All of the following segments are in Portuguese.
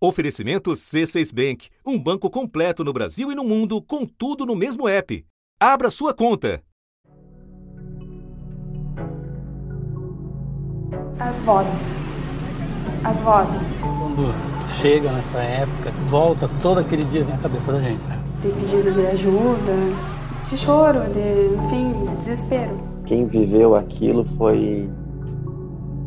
Oferecimento C6 Bank, um banco completo no Brasil e no mundo, com tudo no mesmo app. Abra sua conta. As vozes. As vozes. Quando chega nessa época, volta todo aquele dia na cabeça da gente. Né? De pedido de ajuda, de choro, de, enfim, de desespero. Quem viveu aquilo foi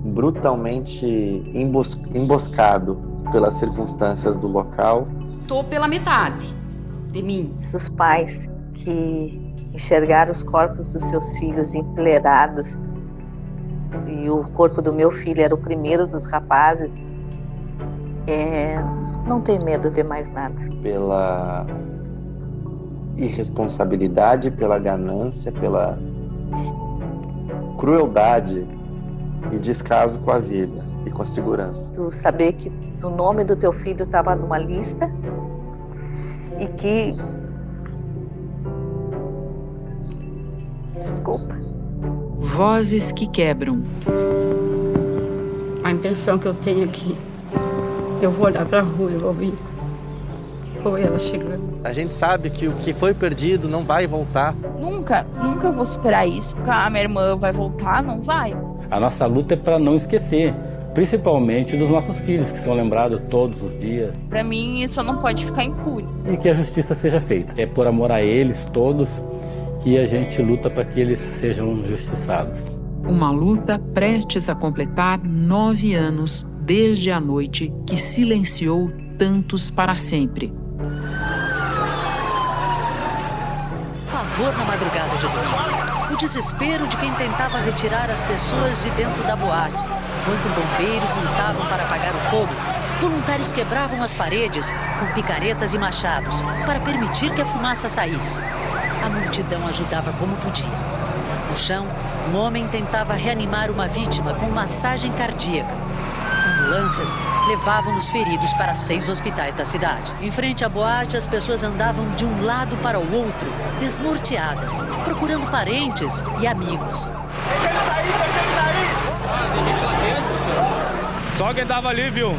brutalmente embos emboscado pelas circunstâncias do local. Tô pela metade de mim. Os pais que enxergaram os corpos dos seus filhos enfileirados e o corpo do meu filho era o primeiro dos rapazes, é, não tem medo de mais nada. Pela irresponsabilidade, pela ganância, pela crueldade e descaso com a vida e com a segurança. Tu saber que o nome do teu filho estava numa lista e que desculpa. Vozes que quebram. A impressão que eu tenho é que eu vou olhar para a rua e vou vou ver ela chegando. A gente sabe que o que foi perdido não vai voltar. Nunca, nunca vou superar isso. Ah, minha irmã vai voltar, não vai. A nossa luta é para não esquecer, principalmente dos nossos filhos, que são lembrados todos os dias. Para mim, isso não pode ficar impune. E que a justiça seja feita. É por amor a eles todos que a gente luta para que eles sejam justiçados. Uma luta prestes a completar nove anos desde a noite que silenciou tantos para sempre. Pavor na madrugada de domingo. O desespero de quem tentava retirar as pessoas de dentro da boate. Enquanto bombeiros lutavam para apagar o fogo, voluntários quebravam as paredes com picaretas e machados para permitir que a fumaça saísse. A multidão ajudava como podia. No chão, um homem tentava reanimar uma vítima com massagem cardíaca. Ambulâncias levavam os feridos para seis hospitais da cidade. Em frente à boate, as pessoas andavam de um lado para o outro, desnorteadas, procurando parentes e amigos. Só quem tava ali, viu?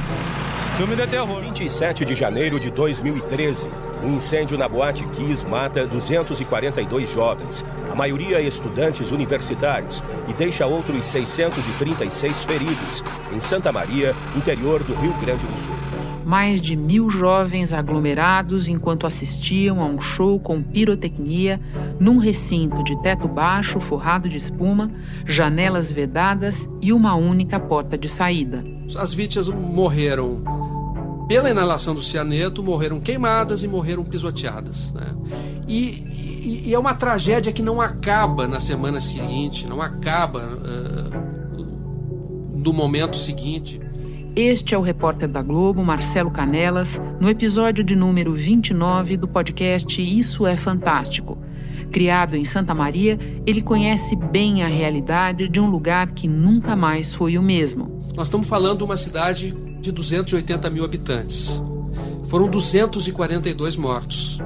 Filme de terror. 27 de janeiro de 2013. Um incêndio na Boate Kiss mata 242 jovens, a maioria estudantes universitários, e deixa outros 636 feridos, em Santa Maria, interior do Rio Grande do Sul. Mais de mil jovens aglomerados enquanto assistiam a um show com pirotecnia num recinto de teto baixo forrado de espuma, janelas vedadas e uma única porta de saída. As vítimas morreram pela inalação do cianeto, morreram queimadas e morreram pisoteadas. Né? E, e, e, é uma tragédia que não acaba na semana seguinte, não acaba uh, no momento seguinte. Este é o repórter da Globo, Marcelo Canelas, no episódio de número 29 do podcast Isso é Fantástico. Criado em Santa Maria, ele conhece bem a realidade de um lugar que nunca mais foi o mesmo. Nós estamos falando de uma cidade de 280 mil habitantes. Foram 242 mortos.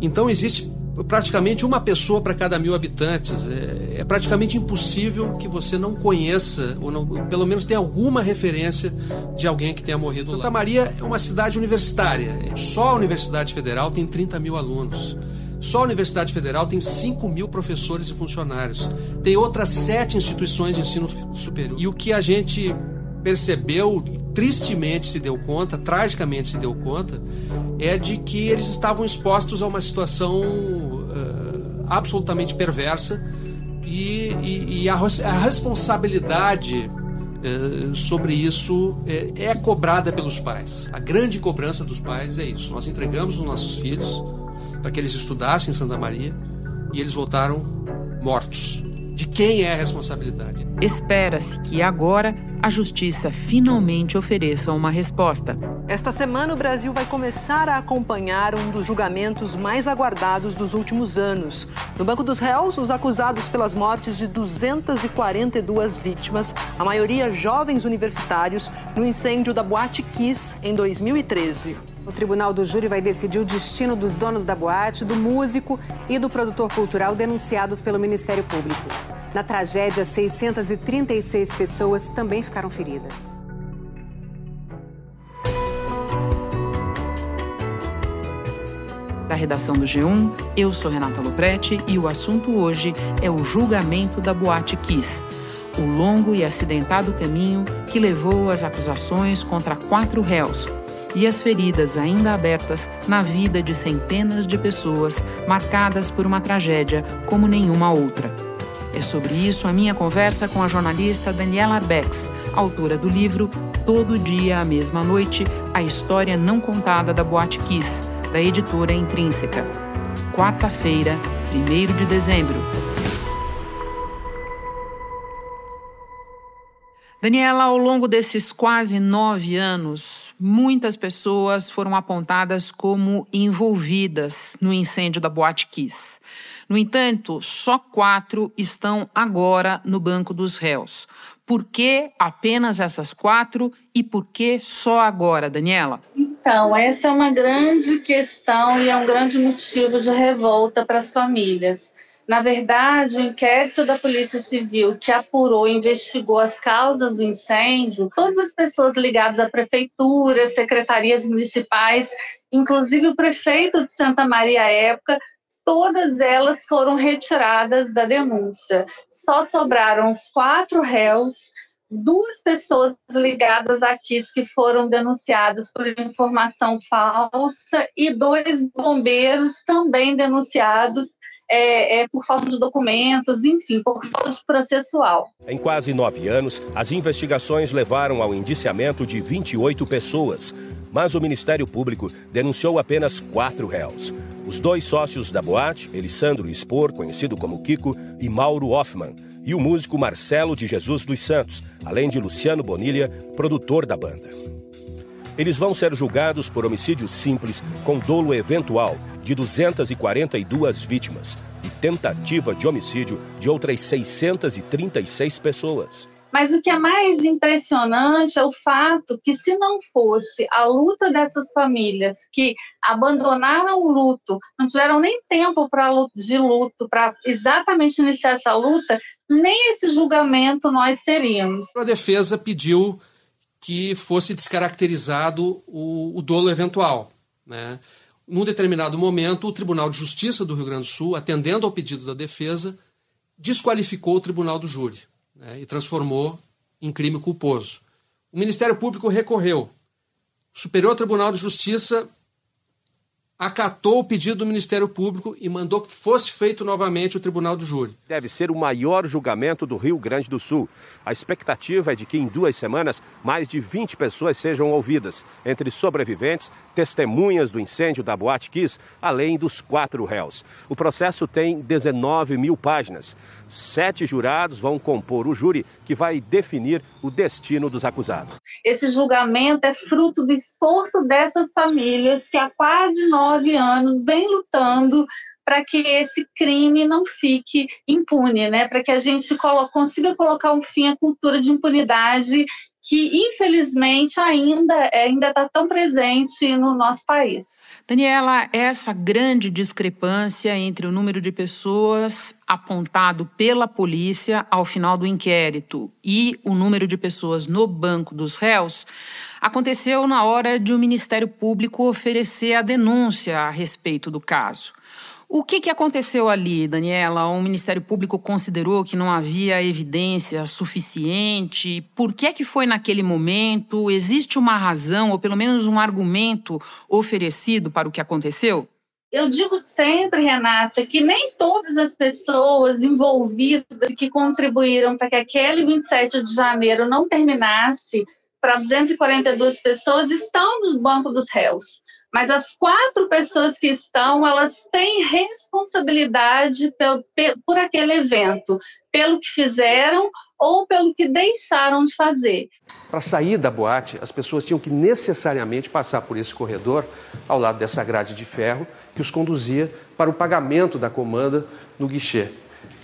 Então existe praticamente uma pessoa para cada mil habitantes. É, é, praticamente impossível que você não conheça, ou não, pelo menos tenha alguma referência de alguém que tenha morrido Santa lá. Maria é uma cidade universitária. Só a Universidade Federal tem 30 mil alunos. Só a Universidade Federal tem 5 mil professores e funcionários. Tem outras sete instituições de ensino superior. E o que a gente percebeu, tristemente se deu conta, tragicamente se deu conta, é de que eles estavam expostos a uma situação uh, absolutamente perversa e, e, e a, a, responsabilidade uh, sobre isso é, é cobrada pelos pais. A grande cobrança dos pais é isso. Nós entregamos os nossos filhos para que eles estudassem em Santa Maria e eles voltaram mortos. De quem é a responsabilidade? Espera-se que agora a justiça finalmente ofereça uma resposta. Esta semana, o Brasil vai começar a acompanhar um dos julgamentos mais aguardados dos últimos anos. No Banco dos Réus, os acusados pelas mortes de 242 vítimas, a maioria jovens universitários, no incêndio da Boate Kiss em 2013. O Tribunal do Júri vai decidir o destino dos donos da boate, do músico e do produtor cultural denunciados pelo Ministério Público. Na tragédia, 636 pessoas também ficaram feridas. da redação do G1. Eu sou Renata Loprete e o assunto hoje é o julgamento da Boate Kiss. O longo e acidentado caminho que levou às acusações contra quatro réus e as feridas ainda abertas na vida de centenas de pessoas marcadas por uma tragédia como nenhuma outra. É sobre isso a minha conversa com a jornalista Daniela Bex, autora do livro Todo Dia, a Mesma Noite A História Não Contada da Boate Kiss, da editora Intrínseca. Quarta-feira, 1 de dezembro. Daniela, ao longo desses quase nove anos, muitas pessoas foram apontadas como envolvidas no incêndio da Boate Kiss. No entanto, só quatro estão agora no banco dos réus. Por que apenas essas quatro e por que só agora, Daniela? Então, essa é uma grande questão e é um grande motivo de revolta para as famílias. Na verdade, o inquérito da Polícia Civil que apurou e investigou as causas do incêndio, todas as pessoas ligadas à prefeitura, secretarias municipais, inclusive o prefeito de Santa Maria à época, todas elas foram retiradas da denúncia. Só sobraram os quatro réus, duas pessoas ligadas a KIS que foram denunciadas por informação falsa e dois bombeiros também denunciados é, é, por falta de documentos, enfim, por falta de processual. Em quase nove anos, as investigações levaram ao indiciamento de 28 pessoas, mas o Ministério Público denunciou apenas quatro réus. Os dois sócios da boate, Elisandro Spor, conhecido como Kiko, e Mauro Hoffman, e o músico Marcelo de Jesus dos Santos, além de Luciano Bonilha, produtor da banda. Eles vão ser julgados por homicídio simples com dolo eventual de 242 vítimas e tentativa de homicídio de outras 636 pessoas. Mas o que é mais impressionante é o fato que, se não fosse a luta dessas famílias que abandonaram o luto, não tiveram nem tempo para de luto, para exatamente iniciar essa luta, nem esse julgamento nós teríamos. A defesa pediu que fosse descaracterizado o, o dolo eventual. Né? Num determinado momento, o Tribunal de Justiça do Rio Grande do Sul, atendendo ao pedido da defesa, desqualificou o Tribunal do Júri né, e transformou em crime culposo. O Ministério Público recorreu. O Superior Tribunal de Justiça acatou o pedido do Ministério Público e mandou que fosse feito novamente o Tribunal do Júri. Deve ser o maior julgamento do Rio Grande do Sul. A expectativa é de que em duas semanas mais de 20 pessoas sejam ouvidas, entre sobreviventes, testemunhas do incêndio da Boate Kiss, além dos quatro réus. O processo tem 19 mil páginas. Sete jurados vão compor o júri que vai definir o destino dos acusados. Esse julgamento é fruto do esforço dessas famílias que há quase nove anos vêm lutando para que esse crime não fique impune, né? para que a gente consiga colocar um fim à cultura de impunidade que, infelizmente, ainda ainda está tão presente no nosso país. Daniela, essa grande discrepância entre o número de pessoas apontado pela polícia ao final do inquérito e o número de pessoas no banco dos réus aconteceu na hora de o Ministério Público oferecer a denúncia a respeito do caso. O que, que aconteceu ali, Daniela? O Ministério Público considerou que não havia evidência suficiente? Por que é que foi naquele momento? Existe uma razão, ou pelo menos um argumento oferecido para o que aconteceu? Eu digo sempre, Renata, que nem todas as pessoas envolvidas que contribuíram para que aquele 27 de janeiro não terminasse para 242 pessoas estão no banco dos réus. Mas as quatro pessoas que estão, elas têm responsabilidade por, por aquele evento, pelo que fizeram ou pelo que deixaram de fazer. Para sair da boate, as pessoas tinham que necessariamente passar por esse corredor, ao lado dessa grade de ferro, que os conduzia para o pagamento da comanda no guichê.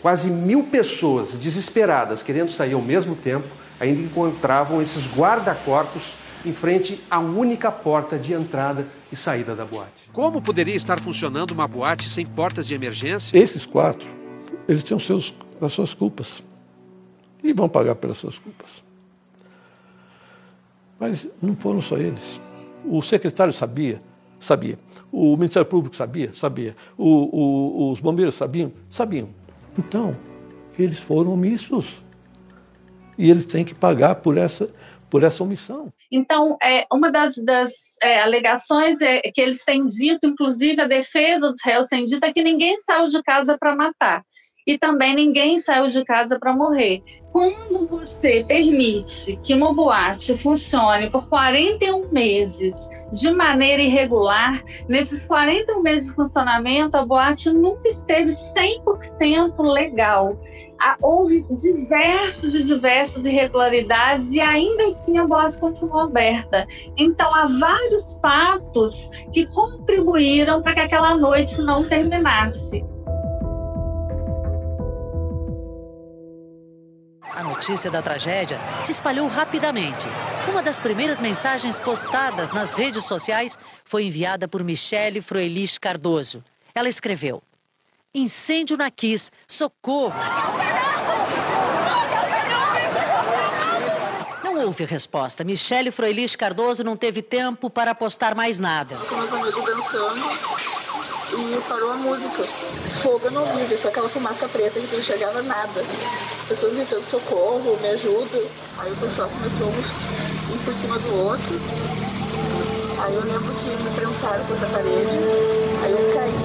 Quase mil pessoas desesperadas, querendo sair ao mesmo tempo, ainda encontravam esses guarda-corpos em frente à única porta de entrada e saída da boate. Como poderia estar funcionando uma boate sem portas de emergência? Esses quatro, eles têm seus, as suas culpas e vão pagar pelas suas culpas. Mas não foram só eles. O secretário sabia Sabia. O Ministério Público sabia? Sabia. O, o, os bombeiros sabiam? Sabiam. Então, eles foram omissos. E eles têm que pagar por essa, por essa omissão. Então, é, uma das, das é, alegações é que eles têm dito, inclusive a defesa dos réus tem dito, é que ninguém saiu de casa para matar. E também ninguém saiu de casa para morrer. Quando você permite que uma boate funcione por 41 meses de maneira irregular, nesses 41 meses de funcionamento, a boate nunca esteve 100% legal houve diversas e diversas irregularidades e ainda assim a boate continuou aberta. Então há vários fatos que contribuíram para que aquela noite não terminasse. A notícia da tragédia se espalhou rapidamente. Uma das primeiras mensagens postadas nas redes sociais foi enviada por Michele Froelich Cardoso. Ela escreveu: Incêndio na Kiss, socorro! Não houve resposta. Michele Froelich Cardoso não teve tempo para postar mais nada. Com meus amigos dançando e parou a música. Fogo eu não vi, só aquela fumaça preta que não chegava nada. As pessoas gritando socorro, me ajuda. Aí o pessoal começou um por cima do outro. Aí eu lembro que me prensaram contra a parede. Aí eu caí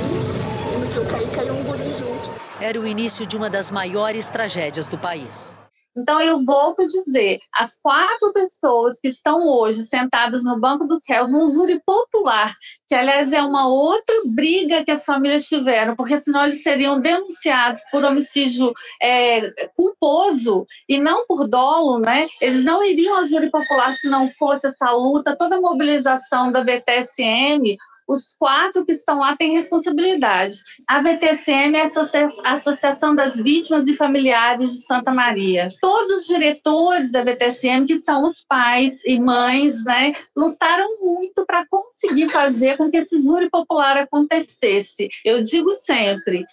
caí, caiu um guri junto. Era o início de uma das maiores tragédias do país. Então, eu volto a dizer: as quatro pessoas que estão hoje sentadas no banco dos réus, num júri popular, que aliás é uma outra briga que as famílias tiveram, porque senão eles seriam denunciados por homicídio é, culposo e não por dolo, né? Eles não iriam ao júri popular se não fosse essa luta, toda a mobilização da BTSM os quatro que estão lá têm responsabilidade. A VTCM é a Associação das Vítimas e Familiares de Santa Maria. Todos os diretores da VTCM, que são os pais e mães, né, lutaram muito para conseguir fazer com que esse júri popular acontecesse. Eu digo sempre,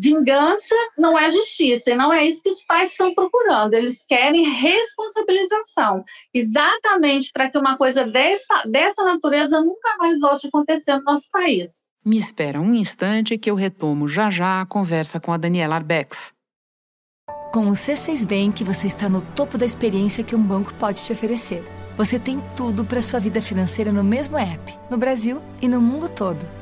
vingança não é justiça, e não é isso que os pais estão procurando. Eles querem responsabilização, exatamente para que uma coisa dessa, dessa natureza nunca mais volte a acontecer no nosso país. Me espera um instante que eu retomo já já a conversa com a Daniela Arbex. Com o C6 Bank, você está no topo da experiência que um banco pode te oferecer. Você tem tudo para sua vida financeira no mesmo app, no Brasil e no mundo todo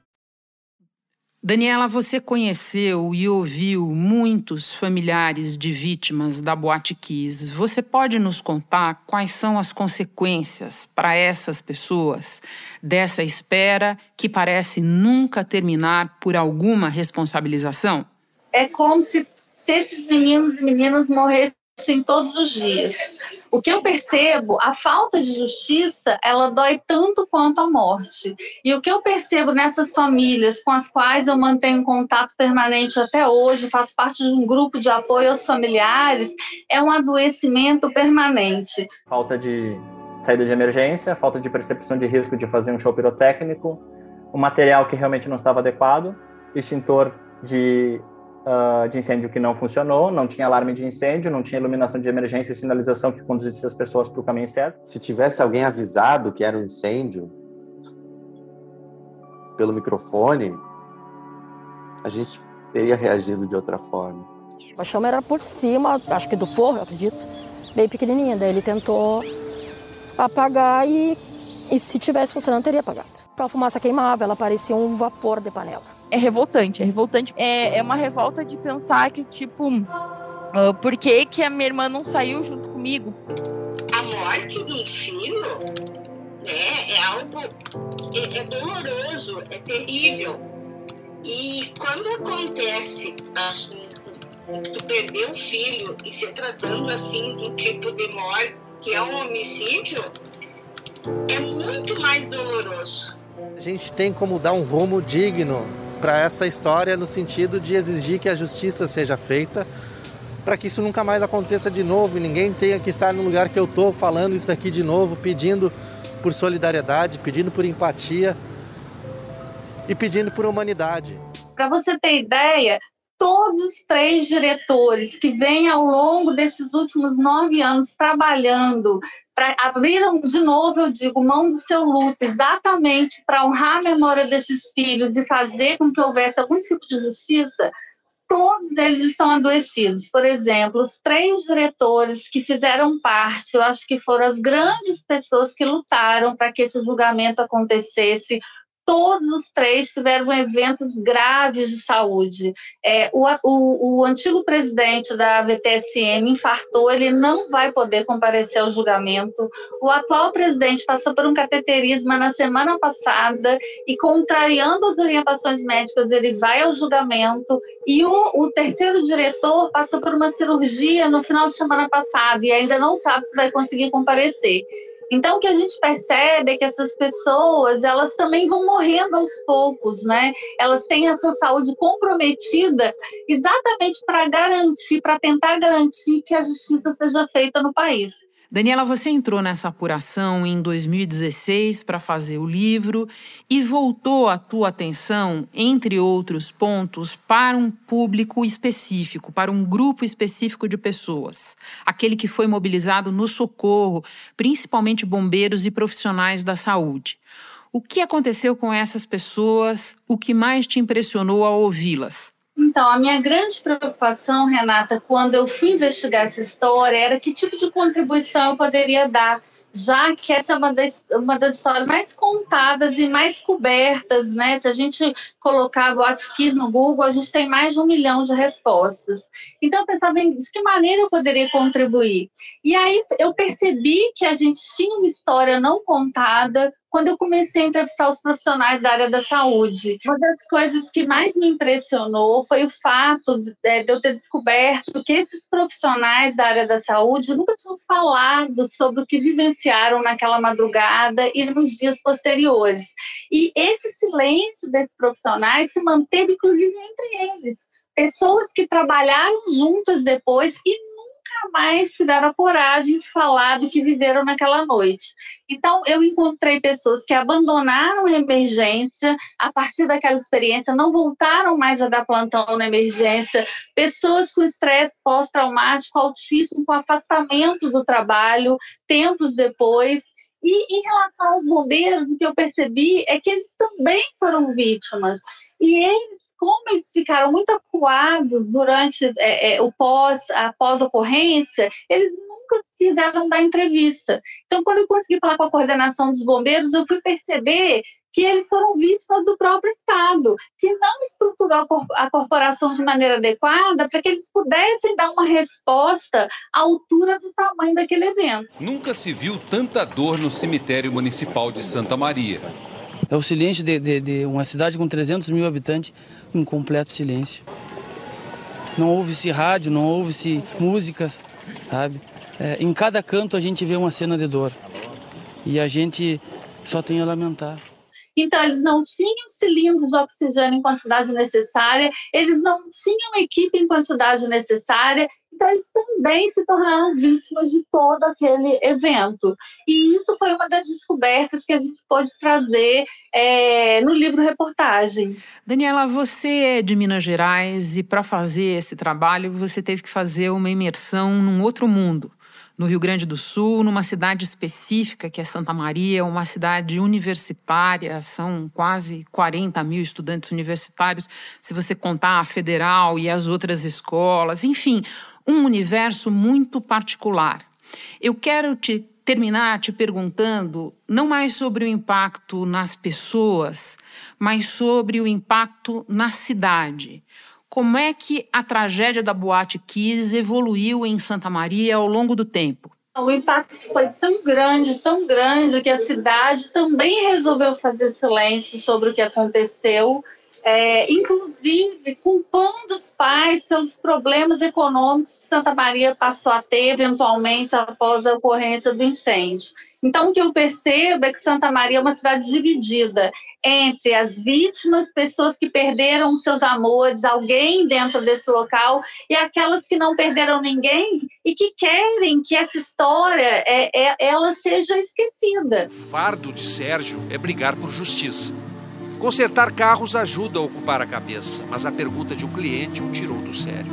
Daniela, você conheceu e ouviu muitos familiares de vítimas da Boate Kiss. Você pode nos contar quais são as consequências para essas pessoas dessa espera que parece nunca terminar por alguma responsabilização? É como se, se esses meninos e meninas morressem assim, todos os dias. O que eu percebo, a falta de justiça, ela dói tanto quanto a morte. E o que eu percebo nessas famílias com as quais eu mantenho contato permanente até hoje, faço parte de um grupo de apoio aos familiares, é um adoecimento permanente. Falta de saída de emergência, falta de percepção de risco de fazer um show pirotécnico, o material que realmente não estava adequado, extintor de uh, de incêndio que não funcionou, não tinha alarme de incêndio, não tinha iluminação de emergência e sinalização que conduzisse as pessoas para o caminho certo. Se tivesse alguém avisado que era um incêndio pelo microfone, a gente teria reagido de outra forma. A chama era por cima, acho que do forro, eu acredito, bem pequenininha. Daí ele tentou apagar e, e se tivesse funcionando, teria apagado. A fumaça queimava, ela parecia um vapor de panela é revoltante, é revoltante. É, é uma revolta de pensar que, tipo, uh, por que, que a minha irmã não saiu junto comigo? A morte do filho né, é algo é, é doloroso, é terrível. E quando acontece assim, tu perder um filho e se tratando assim de um tipo de morte que é um homicídio, é muito mais doloroso. A gente tem como dar um rumo digno para essa história no sentido de exigir que a justiça seja feita para que isso nunca mais aconteça de novo e ninguém tenha que estar no lugar que eu estou falando isso daqui de novo, pedindo por solidariedade, pedindo por empatia e pedindo por humanidade. Para você ter ideia, todos os três diretores que vêm ao longo desses últimos nove anos trabalhando, abriram de novo, eu digo, mão do seu luto, exatamente para honrar a memória desses filhos e fazer com que houvesse algum tipo de justiça, todos eles estão adoecidos. Por exemplo, os três diretores que fizeram parte, eu acho que foram as grandes pessoas que lutaram para que esse julgamento acontecesse, todos os três tiveram eventos graves de saúde. É, o, o, o, antigo presidente da VTSM infartou, ele não vai poder comparecer ao julgamento. O atual presidente passou por um cateterismo na semana passada e, contrariando as orientações médicas, ele vai ao julgamento. E o, o terceiro diretor passou por uma cirurgia no final de semana passada e ainda não sabe se vai conseguir comparecer. Então, o que a gente percebe é que essas pessoas, elas também vão morrendo aos poucos, né? Elas têm a sua saúde comprometida exatamente para garantir, para tentar garantir que a justiça seja feita no país. Daniela, você entrou nessa apuração em 2016 para fazer o livro e voltou a tua atenção, entre outros pontos, para um público específico, para um grupo específico de pessoas, aquele que foi mobilizado no socorro, principalmente bombeiros e profissionais da saúde. O que aconteceu com essas pessoas? O que mais te impressionou ao ouvi-las? Então, a minha grande preocupação, Renata, quando eu fui investigar essa história, era que tipo de contribuição eu poderia dar, já que essa é uma das, uma das histórias mais contadas e mais cobertas, né? Se a gente colocar Botkiss no Google, a gente tem mais de um milhão de respostas. Então, eu pensava em de que maneira eu poderia contribuir. E aí eu percebi que a gente tinha uma história não contada, quando eu comecei a entrevistar os profissionais da área da saúde. Uma das coisas que mais me impressionou foi o fato é, de, eu ter descoberto que esses profissionais da área da saúde nunca tinham falado sobre o que vivenciaram naquela madrugada e nos dias posteriores. E esse silêncio desses profissionais se manteve, inclusive, entre eles. Pessoas que trabalharam juntas depois e mais tiveram a coragem de falar do que viveram naquela noite. Então, eu encontrei pessoas que abandonaram a emergência a partir daquela experiência, não voltaram mais a dar plantão na emergência, pessoas com estresse pós-traumático altíssimo, com afastamento do trabalho, tempos depois. E em relação aos bombeiros, o que eu percebi é que eles também foram vítimas. E eles como eles ficaram muito acuados durante é, é, o pós, a pós-ocorrência, eles nunca quiseram dar entrevista. Então, quando eu consegui falar com a coordenação dos bombeiros, eu fui perceber que eles foram vítimas do próprio Estado, que não estruturou a corporação de maneira adequada para que eles pudessem dar uma resposta à altura do tamanho daquele evento. Nunca se viu tanta dor no cemitério municipal de Santa Maria. É o silêncio de, de, de uma cidade com 300 mil habitantes em completo silêncio. Não ouve-se rádio, não ouve-se músicas, sabe? É, em cada canto a gente vê uma cena de dor. E a gente só tem a lamentar. Então, eles não tinham cilindros de oxigênio em quantidade necessária, eles não tinham equipe em quantidade necessária, então eles também se tornaram vítimas de todo aquele evento. E isso foi uma das descobertas que a gente pode trazer é, no livro reportagem. Daniela, você é de Minas Gerais e para fazer esse trabalho você teve que fazer uma imersão num outro mundo no Rio Grande do Sul, numa cidade específica, que é Santa Maria, uma cidade universitária, são quase 40 mil estudantes universitários, se você contar a federal e as outras escolas, enfim, um universo muito particular. Eu quero te terminar te perguntando não mais sobre o impacto nas pessoas, mas sobre o impacto na cidade. Como é que a tragédia da Boate Kiss evoluiu em Santa Maria ao longo do tempo? O impacto foi tão grande, tão grande, que a cidade também resolveu fazer silêncio sobre o que aconteceu é, inclusive culpando os pais pelos problemas econômicos que Santa Maria passou a ter eventualmente após a ocorrência do incêndio. Então, o que eu percebo é que Santa Maria é uma cidade dividida entre as vítimas, pessoas que perderam seus amores, alguém dentro desse local, e aquelas que não perderam ninguém e que querem que essa história é, é, ela seja esquecida. O fardo de Sérgio é brigar por justiça. Consertar carros ajuda a ocupar a cabeça, mas a pergunta de um cliente o tirou do sério.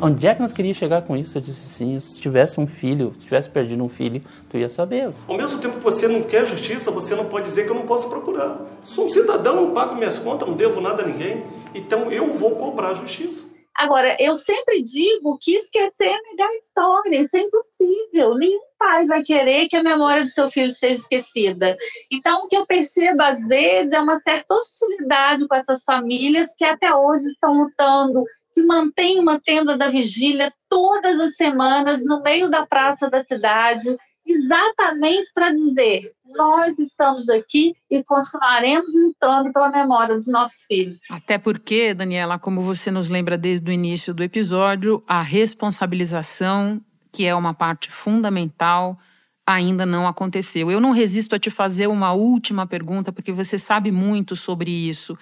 Onde é que nós queríamos chegar com isso? Eu disse sim, se tivesse um filho, se tivesse perdido um filho, tu ia saber. Ao mesmo tempo que você não quer justiça, você não pode dizer que eu não posso procurar. Sou um cidadão, não pago minhas contas, não devo nada a ninguém, então eu vou cobrar justiça. Agora, eu sempre digo que esquecer é negar a história, isso é impossível. Nenhum pai vai querer que a memória do seu filho seja esquecida. Então, o que eu percebo às vezes é uma certa hostilidade com essas famílias que até hoje estão lutando que mantém uma tenda da vigília todas as semanas no meio da praça da cidade, exatamente para dizer: nós estamos aqui e continuaremos lutando pela memória dos nossos filhos. Até porque, Daniela, como você nos lembra desde o início do episódio, a responsabilização, que é uma parte fundamental, ainda não aconteceu. Eu não resisto a te fazer uma última pergunta, porque você sabe muito sobre isso.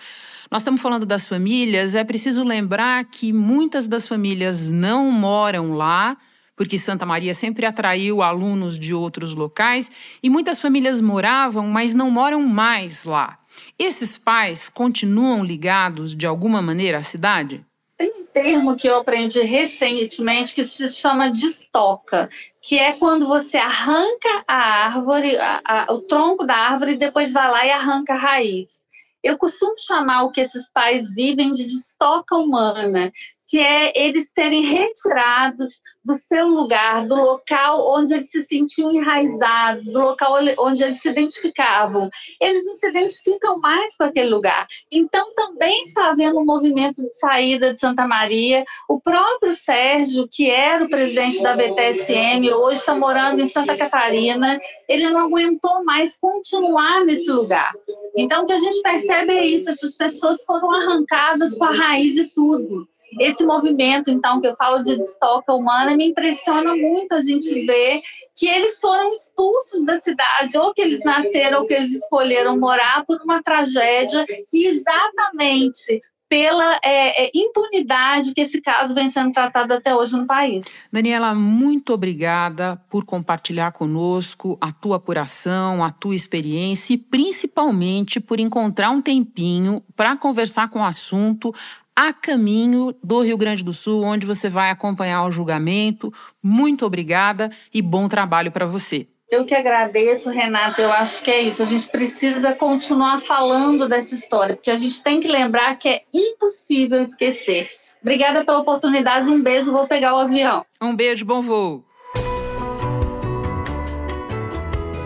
Nós estamos falando das famílias, é preciso lembrar que muitas das famílias não moram lá, porque Santa Maria sempre atraiu alunos de outros locais, e muitas famílias moravam, mas não moram mais lá. Esses pais continuam ligados de alguma maneira à cidade? Tem um termo que eu aprendi recentemente que se chama de estoca, que é quando você arranca a árvore, a, a, o tronco da árvore e depois vai lá e arranca a raiz. Eu costumo chamar o que esses pais vivem de estoca humana, que é eles serem retirados do seu lugar, do local onde eles se sentiam enraizados, do local onde eles se identificavam. Eles não se identificam mais com aquele lugar. Então, também está havendo um movimento de saída de Santa Maria. O próprio Sérgio, que era o presidente da VTSM, hoje está morando em Santa Catarina, ele não aguentou mais continuar nesse lugar. Então, o que a gente percebe é isso: essas pessoas foram arrancadas com a raiz e tudo. Esse movimento, então, que eu falo de destoca humana, me impressiona muito a gente ver que eles foram expulsos da cidade, ou que eles nasceram, ou que eles escolheram morar por uma tragédia, e exatamente pela é, é, impunidade que esse caso vem sendo tratado até hoje no país. Daniela, muito obrigada por compartilhar conosco a tua apuração, a tua experiência e principalmente por encontrar um tempinho para conversar com o assunto a caminho do Rio Grande do Sul, onde você vai acompanhar o julgamento. Muito obrigada e bom trabalho para você. Eu que agradeço, Renata. Eu acho que é isso. A gente precisa continuar falando dessa história, porque a gente tem que lembrar que é impossível esquecer. Obrigada pela oportunidade. Um beijo. Vou pegar o avião. Um beijo. Bom voo.